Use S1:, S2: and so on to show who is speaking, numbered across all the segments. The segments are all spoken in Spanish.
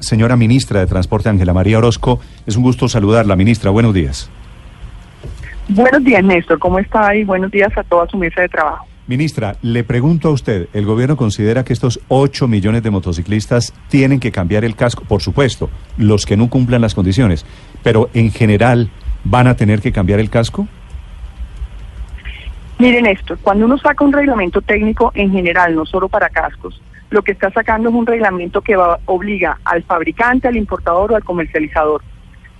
S1: Señora ministra de Transporte, Ángela María Orozco, es un gusto saludarla, ministra. Buenos días.
S2: Buenos días, Néstor. ¿Cómo está? Y buenos días a toda su mesa de trabajo.
S1: Ministra, le pregunto a usted, ¿el gobierno considera que estos 8 millones de motociclistas tienen que cambiar el casco? Por supuesto, los que no cumplan las condiciones, pero en general, ¿van a tener que cambiar el casco?
S2: Miren esto, cuando uno saca un reglamento técnico en general, no solo para cascos, lo que está sacando es un reglamento que va, obliga al fabricante, al importador o al comercializador.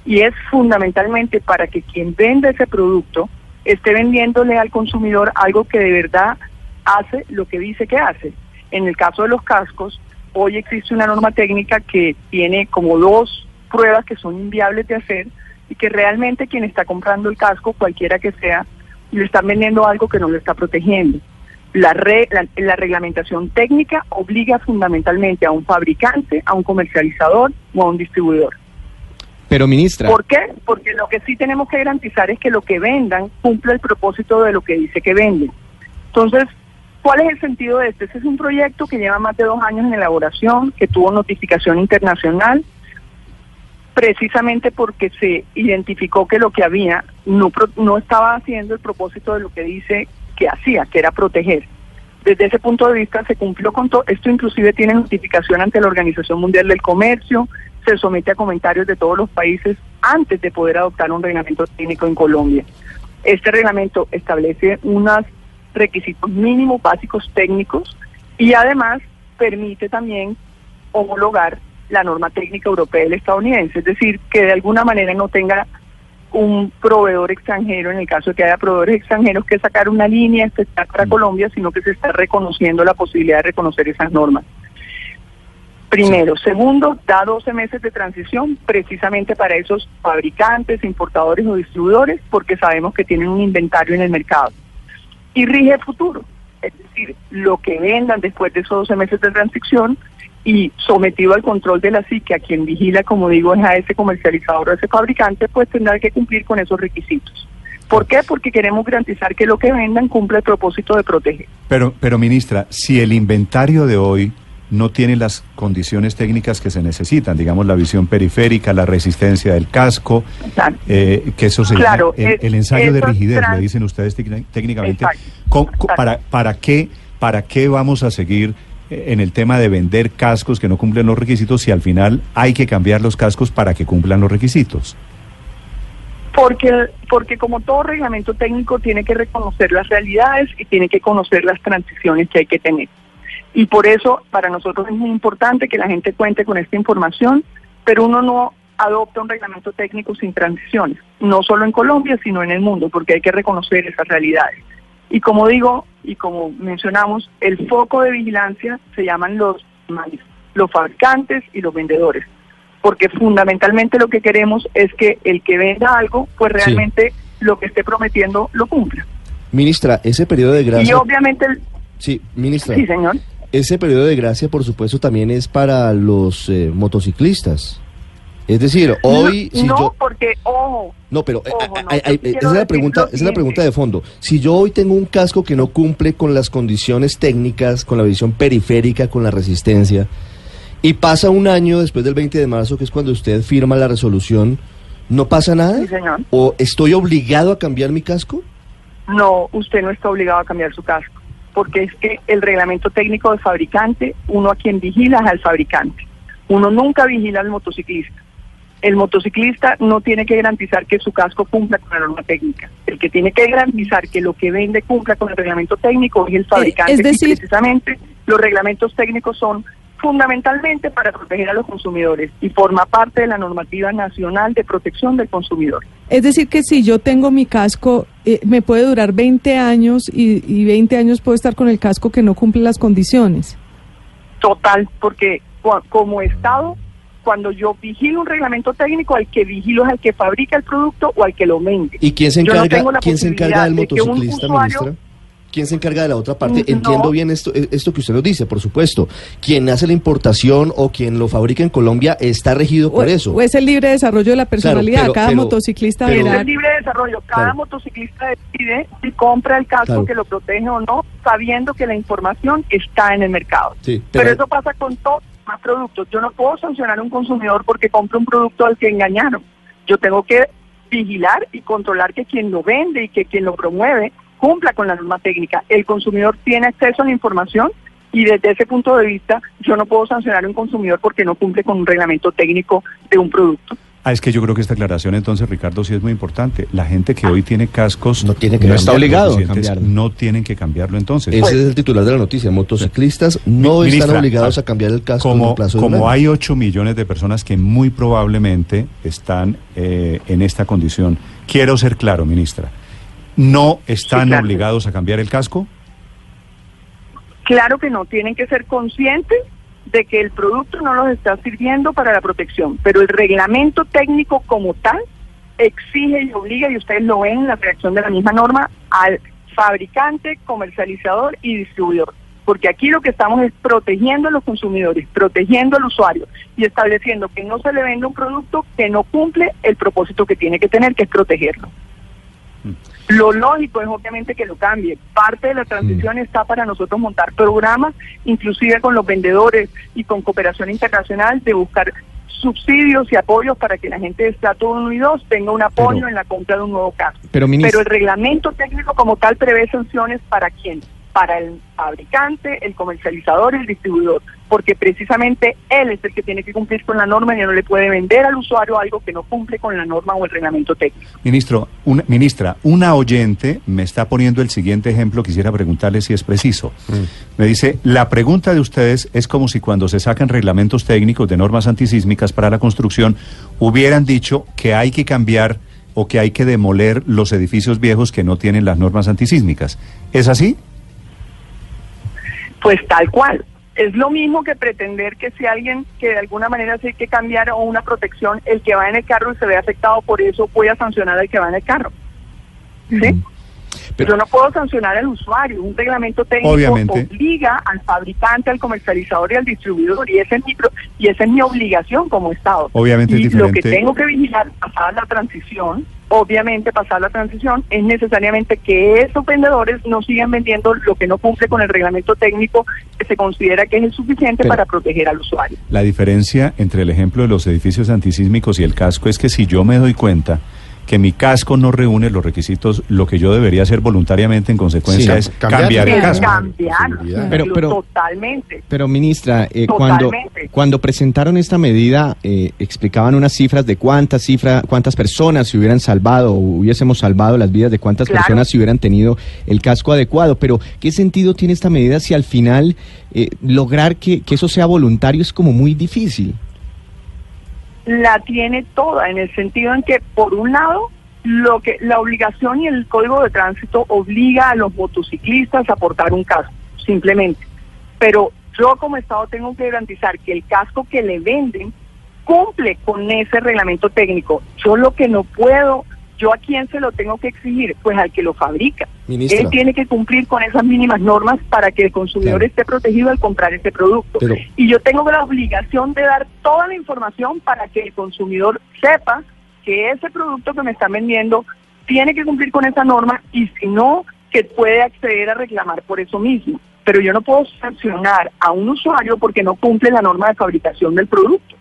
S2: Y es fundamentalmente para que quien vende ese producto esté vendiéndole al consumidor algo que de verdad hace lo que dice que hace. En el caso de los cascos, hoy existe una norma técnica que tiene como dos pruebas que son inviables de hacer y que realmente quien está comprando el casco, cualquiera que sea, le están vendiendo algo que no lo está protegiendo. La, la, reglamentación técnica obliga fundamentalmente a un fabricante, a un comercializador o a un distribuidor.
S1: Pero ministra.
S2: ¿Por qué? Porque lo que sí tenemos que garantizar es que lo que vendan cumpla el propósito de lo que dice que venden. Entonces, ¿cuál es el sentido de este? Este es un proyecto que lleva más de dos años en elaboración, que tuvo notificación internacional, precisamente porque se identificó que lo que había no, no estaba haciendo el propósito de lo que dice que hacía, que era proteger. Desde ese punto de vista se cumplió con todo. Esto inclusive tiene notificación ante la Organización Mundial del Comercio, se somete a comentarios de todos los países antes de poder adoptar un reglamento técnico en Colombia. Este reglamento establece unos requisitos mínimos básicos técnicos y además permite también homologar la norma técnica europea y estadounidense, es decir, que de alguna manera no tenga un proveedor extranjero, en el caso de que haya proveedores extranjeros, que sacar una línea especial para mm. Colombia, sino que se está reconociendo la posibilidad de reconocer esas normas. Primero. Segundo, da 12 meses de transición precisamente para esos fabricantes, importadores o distribuidores, porque sabemos que tienen un inventario en el mercado. Y rige el futuro, es decir, lo que vendan después de esos 12 meses de transición y sometido al control de la psique, a quien vigila, como digo, es a ese comercializador o a ese fabricante, pues tendrá que cumplir con esos requisitos. ¿Por qué? Porque queremos garantizar que lo que vendan cumple el propósito de proteger.
S1: Pero, pero ministra, si el inventario de hoy no tiene las condiciones técnicas que se necesitan, digamos la visión periférica, la resistencia del casco, eh, que eso sería claro, el, ensayo de rigidez, le dicen ustedes técnicamente. para, ¿Para qué? ¿Para qué vamos a seguir en el tema de vender cascos que no cumplen los requisitos si al final hay que cambiar los cascos para que cumplan los requisitos?
S2: Porque, porque como todo reglamento técnico tiene que reconocer las realidades y tiene que conocer las transiciones que hay que tener. Y por eso para nosotros es muy importante que la gente cuente con esta información, pero uno no adopta un reglamento técnico sin transiciones, no solo en Colombia, sino en el mundo, porque hay que reconocer esas realidades. Y como digo, y como mencionamos, el foco de vigilancia se llaman los, los fabricantes y los vendedores, porque fundamentalmente lo que queremos es que el que venda algo, pues realmente lo que esté prometiendo lo cumpla.
S1: Ministra, ese periodo de gracia...
S2: Y obviamente...
S1: Sí, ministra.
S2: Sí, señor.
S1: Ese periodo de gracia, por supuesto, también es para los eh, motociclistas. Es decir, hoy...
S2: No, no porque, ojo...
S1: No, pero eh, esa, es la pregunta, esa es la pregunta de fondo. Si yo hoy tengo un casco que no cumple con las condiciones técnicas, con la visión periférica, con la resistencia, y pasa un año después del 20 de marzo, que es cuando usted firma la resolución, ¿no pasa nada?
S2: Sí, señor.
S1: ¿O estoy obligado a cambiar mi casco?
S2: No, usted no está obligado a cambiar su casco, porque es que el reglamento técnico del fabricante, uno a quien vigila es al fabricante. Uno nunca vigila al motociclista el motociclista no tiene que garantizar que su casco cumpla con la norma técnica. El que tiene que garantizar que lo que vende cumpla con el reglamento técnico es el fabricante.
S3: Es decir,
S2: precisamente los reglamentos técnicos son fundamentalmente para proteger a los consumidores y forma parte de la normativa nacional de protección del consumidor.
S3: Es decir, que si yo tengo mi casco, eh, me puede durar 20 años y, y 20 años puedo estar con el casco que no cumple las condiciones.
S2: Total, porque como Estado cuando yo vigilo un reglamento técnico, al que vigilo es al que fabrica el producto o al que lo vende.
S1: ¿Y quién se encarga, ¿quién se encarga del motociclista, ministra? ¿Quién se encarga de la otra parte? Entiendo bien esto, eh, esto que usted nos dice, por supuesto. Quien hace la importación o quien lo fabrica en Colombia está regido por eso.
S3: O es el libre desarrollo de la personalidad. cada motociclista
S2: Es el libre desarrollo. Cada motociclista decide si compra el casco que lo protege o no, sabiendo que la información está en el mercado. pero, eso pasa con todo más productos. Yo no puedo sancionar a un consumidor porque compre un producto al que engañaron. Yo tengo que vigilar y controlar que quien lo vende y que quien lo promueve cumpla con la norma técnica. El consumidor tiene acceso a la información y desde ese punto de vista yo no puedo sancionar a un consumidor porque no cumple con un reglamento técnico de un producto.
S1: Ah, es que yo creo que esta aclaración entonces, Ricardo, sí es muy importante. La gente que hoy tiene cascos
S4: no, tiene que está obligado a
S1: cambiarlo. No tienen que cambiarlo entonces.
S4: Ese es el titular de la noticia. Motociclistas no están obligados a cambiar el casco
S1: como,
S4: plazo
S1: Como hay 8 millones de personas que muy probablemente están eh, en esta condición. Quiero ser claro, ministra. ¿No están obligados a cambiar el casco?
S2: Claro que no. Tienen que ser conscientes de que el producto no los está sirviendo para la protección, pero el reglamento técnico como tal exige y obliga, y ustedes lo ven en la reacción de la misma norma, al fabricante, comercializador y distribuidor. Porque aquí lo que estamos es protegiendo a los consumidores, protegiendo al usuario y estableciendo que no se le vende un producto que no cumple el propósito que tiene que tener, que es protegerlo. Mm. Lo lógico es obviamente que lo cambie. Parte de la transición mm. está para nosotros montar programas, inclusive con los vendedores y con cooperación internacional, de buscar subsidios y apoyos para que la gente de Estrato 1 y 2 tenga un apoyo en la compra de un nuevo caso. Pero, pero el reglamento técnico como tal prevé sanciones para quién? Para el fabricante, el comercializador y el distribuidor porque precisamente él es el que tiene que cumplir con la norma y no le puede vender al usuario algo que no cumple con la norma o el reglamento técnico.
S1: Ministro, una, ministra, una oyente me está poniendo el siguiente ejemplo, quisiera preguntarle si es preciso. Mm. Me dice, la pregunta de ustedes es como si cuando se sacan reglamentos técnicos de normas antisísmicas para la construcción hubieran dicho que hay que cambiar o que hay que demoler los edificios viejos que no tienen las normas antisísmicas. ¿Es así?
S2: Pues tal cual es lo mismo que pretender que si alguien que de alguna manera se que cambiar o una protección, el que va en el carro y se ve afectado por eso, voy a sancionar al que va en el carro. ¿Sí? Pero, Yo no puedo sancionar al usuario. Un reglamento técnico obliga al fabricante, al comercializador y al distribuidor. Y esa es mi, y esa es mi obligación como Estado.
S1: Obviamente
S2: y lo que tengo que vigilar, pasada la transición, obviamente pasar la transición es necesariamente que esos vendedores no sigan vendiendo lo que no cumple con el reglamento técnico que se considera que es el suficiente para proteger al usuario.
S1: La diferencia entre el ejemplo de los edificios antisísmicos y el casco es que si yo me doy cuenta que mi casco no reúne los requisitos, lo que yo debería hacer voluntariamente en consecuencia es cambiar, el casco.
S4: pero, pero, totalmente. Pero ministra, eh, cuando, cuando presentaron esta medida, eh, explicaban unas cifras de cuántas cifras, cuántas personas se hubieran salvado o hubiésemos salvado las vidas de cuántas personas se hubieran tenido el casco adecuado. Pero, ¿qué sentido tiene esta medida si al final eh, lograr que, que eso sea voluntario es como muy difícil?
S2: La tiene toda, en el sentido en que, por un lado, lo que la obligación y el código de tránsito obliga a los motociclistas a portar un casco, simplemente. Pero yo como Estado tengo que garantizar que el casco que le venden cumple con ese reglamento técnico. Yo lo que no puedo ¿Yo a quién se lo tengo que exigir? Pues al que lo fabrica. Él tiene que cumplir con esas mínimas normas para que el consumidor esté protegido al comprar ese producto. y yo tengo la obligación de dar toda la información para que el consumidor sepa que ese producto que me están vendiendo tiene que cumplir con esa norma y si no, que puede acceder a reclamar por eso mismo. Pero yo no puedo sancionar a un usuario porque no cumple la norma de fabricación del producto.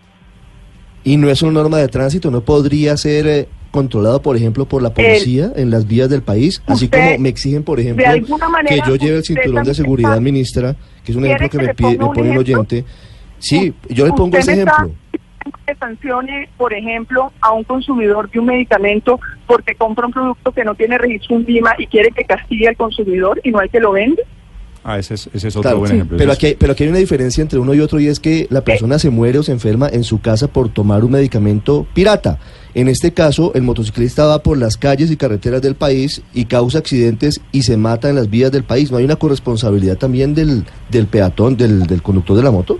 S4: Y no es una norma de tránsito, no podría ser eh, controlado, por ejemplo, por la policía en las vías del país, así como me exigen, por ejemplo, que yo lleve el cinturón de seguridad, ministra, que es un ejemplo que, me, pide, me pone un oyente. Sí, yo le pongo ese ejemplo.
S2: Que sancione, por ejemplo, a un consumidor de un medicamento porque compra un producto que no tiene registro en Lima y quiere que castigue al consumidor y no hay que lo vende.
S1: Ah, ese es, otro buen ejemplo.
S4: Pero aquí, hay, pero aquí hay una diferencia entre uno y otro y es que la persona se muere o se enferma en su casa por tomar un medicamento pirata. En este caso, el motociclista va por las calles y carreteras del país y causa accidentes y se mata en las vías del país. ¿No hay una corresponsabilidad también del, del peatón, del, del conductor de la moto?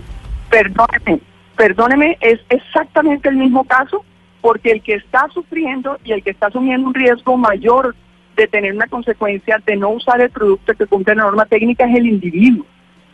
S2: Perdóneme, perdóneme, es exactamente el mismo caso porque el que está sufriendo y el que está asumiendo un riesgo mayor de tener una consecuencia de no usar el producto que cumple la norma técnica es el individuo.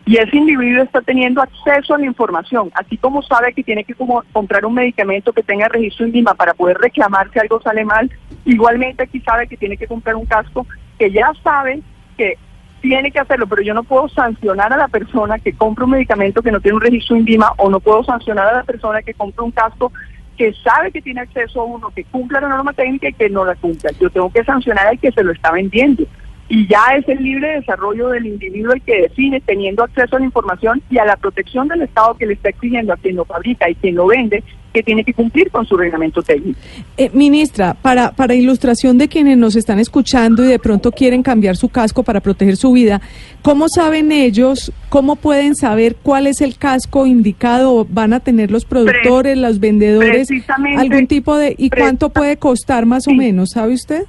S2: Y ese individuo está teniendo acceso a la información, así como sabe que tiene que comprar un medicamento que tenga registro en Lima para poder reclamar si algo sale mal, igualmente aquí sabe que tiene que comprar un casco que ya sabe que tiene que hacerlo, pero yo no puedo sancionar a la persona que compra un medicamento que no tiene un registro INVIMA o no puedo sancionar a la persona que compra un casco que sabe que tiene acceso a uno, que cumpla la norma técnica y que no la cumpla. Yo tengo que sancionar al que se lo está vendiendo. Y ya es el libre desarrollo del individuo el que define, teniendo acceso a la información y a la protección del Estado que le está exigiendo a quien lo fabrica y quien lo vende, que tiene que cumplir con su reglamento técnico.
S3: Eh, ministra, para, para ilustración de quienes nos están escuchando y de pronto quieren cambiar su casco para proteger su vida, ¿cómo saben ellos, cómo pueden saber cuál es el casco indicado? ¿Van a tener los productores, los vendedores, algún tipo de... ¿Y cuánto puede costar más o menos? ¿Sabe usted?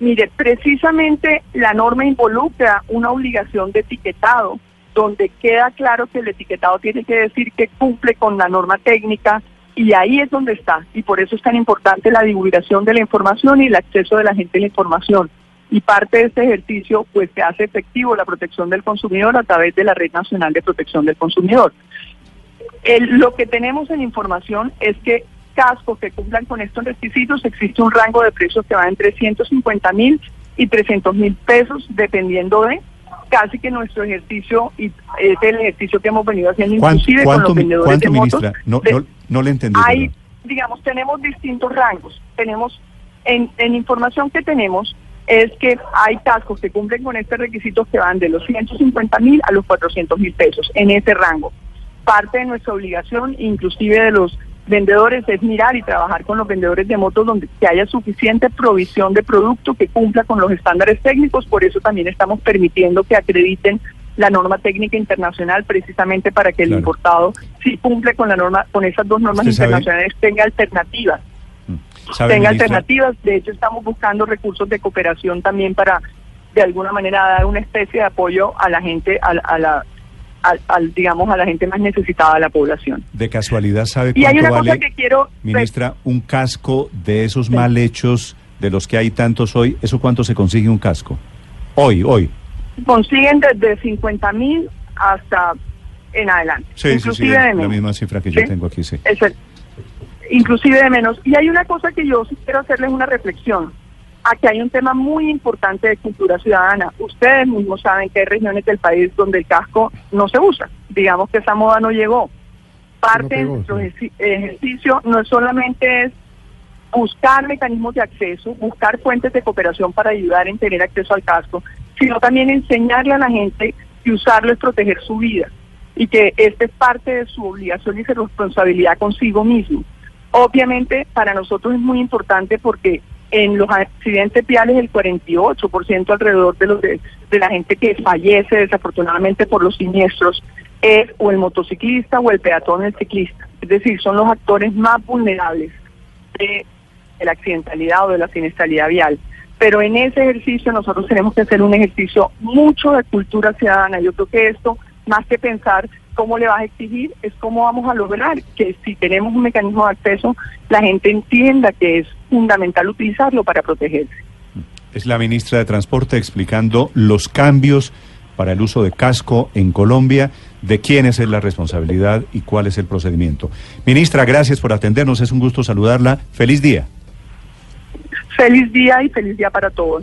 S2: Mire, precisamente la norma involucra una obligación de etiquetado donde queda claro que el etiquetado tiene que decir que cumple con la norma técnica y ahí es donde está. Y por eso es tan importante la divulgación de la información y el acceso de la gente a la información. Y parte de este ejercicio pues se hace efectivo la protección del consumidor a través de la Red Nacional de Protección del Consumidor. lo que tenemos en información es que cascos que cumplan con estos requisitos existe un rango de precios que va entre 150 mil y 300 mil pesos dependiendo de casi que nuestro ejercicio y es el ejercicio que hemos venido haciendo inclusive con los vendedores de motos.
S1: No, no, le entendí.
S2: Hay, digamos, tenemos distintos rangos. Tenemos, en, en información que tenemos, es que hay cascos que cumplen con estos requisitos que van de los 150 mil a los 400 mil pesos, en ese rango. Parte de nuestra obligación, inclusive de los vendedores es mirar y trabajar con los vendedores de motos donde que haya suficiente provisión de producto que cumpla con los estándares técnicos, por eso también estamos permitiendo que acrediten la norma técnica internacional precisamente para que el importado si cumple con la norma con esas dos normas internacionales tenga alternativas. Mm. Tenga alternativas, de hecho estamos buscando recursos de cooperación también para de alguna manera dar una especie de apoyo a la gente a la al, digamos, a la gente más necesitada de la población.
S1: De casualidad, ¿sabe cuánto
S2: y hay una
S1: vale,
S2: cosa que quiero,
S1: ministra, un casco de esos mal hechos, de los que hay tantos hoy, ¿eso cuánto se consigue un casco? Hoy, hoy.
S2: Consiguen desde 50 mil hasta en adelante.
S1: Sí, inclusive sí, sí, la misma cifra que yo tengo aquí, sí.
S2: inclusive de menos. Y hay una cosa que yo quiero hacerles una reflexión aquí hay un tema muy importante de cultura ciudadana. Ustedes mismos saben que hay regiones del país donde el casco no se usa. Digamos que esa moda no llegó. Parte de nuestro ejercicio no solamente es buscar mecanismos de acceso, buscar fuentes de cooperación para ayudar en tener acceso al casco, sino también enseñarle a la gente que usarlo es proteger su vida y que esta es parte de su obligación y su responsabilidad consigo mismo. Obviamente para nosotros es muy importante porque en los accidentes viales el 48% alrededor de los de, la gente que fallece desafortunadamente por los siniestros es o el motociclista o el peatón el ciclista. Es decir, son los actores más vulnerables de, la accidentalidad o de la siniestralidad vial. Pero en ese ejercicio nosotros tenemos que hacer un ejercicio mucho de cultura ciudadana. Yo creo que esto, más que pensar cómo le vas a exigir, es cómo vamos a lograr que si tenemos un mecanismo de acceso, la gente entienda que es fundamental utilizarlo para protegerse.
S1: Es la ministra de Transporte explicando los cambios para el uso de casco en Colombia, de quiénes es la responsabilidad y cuál es el procedimiento. Ministra, gracias por atendernos, es un gusto saludarla. Feliz día.
S2: Feliz día y feliz día para todos.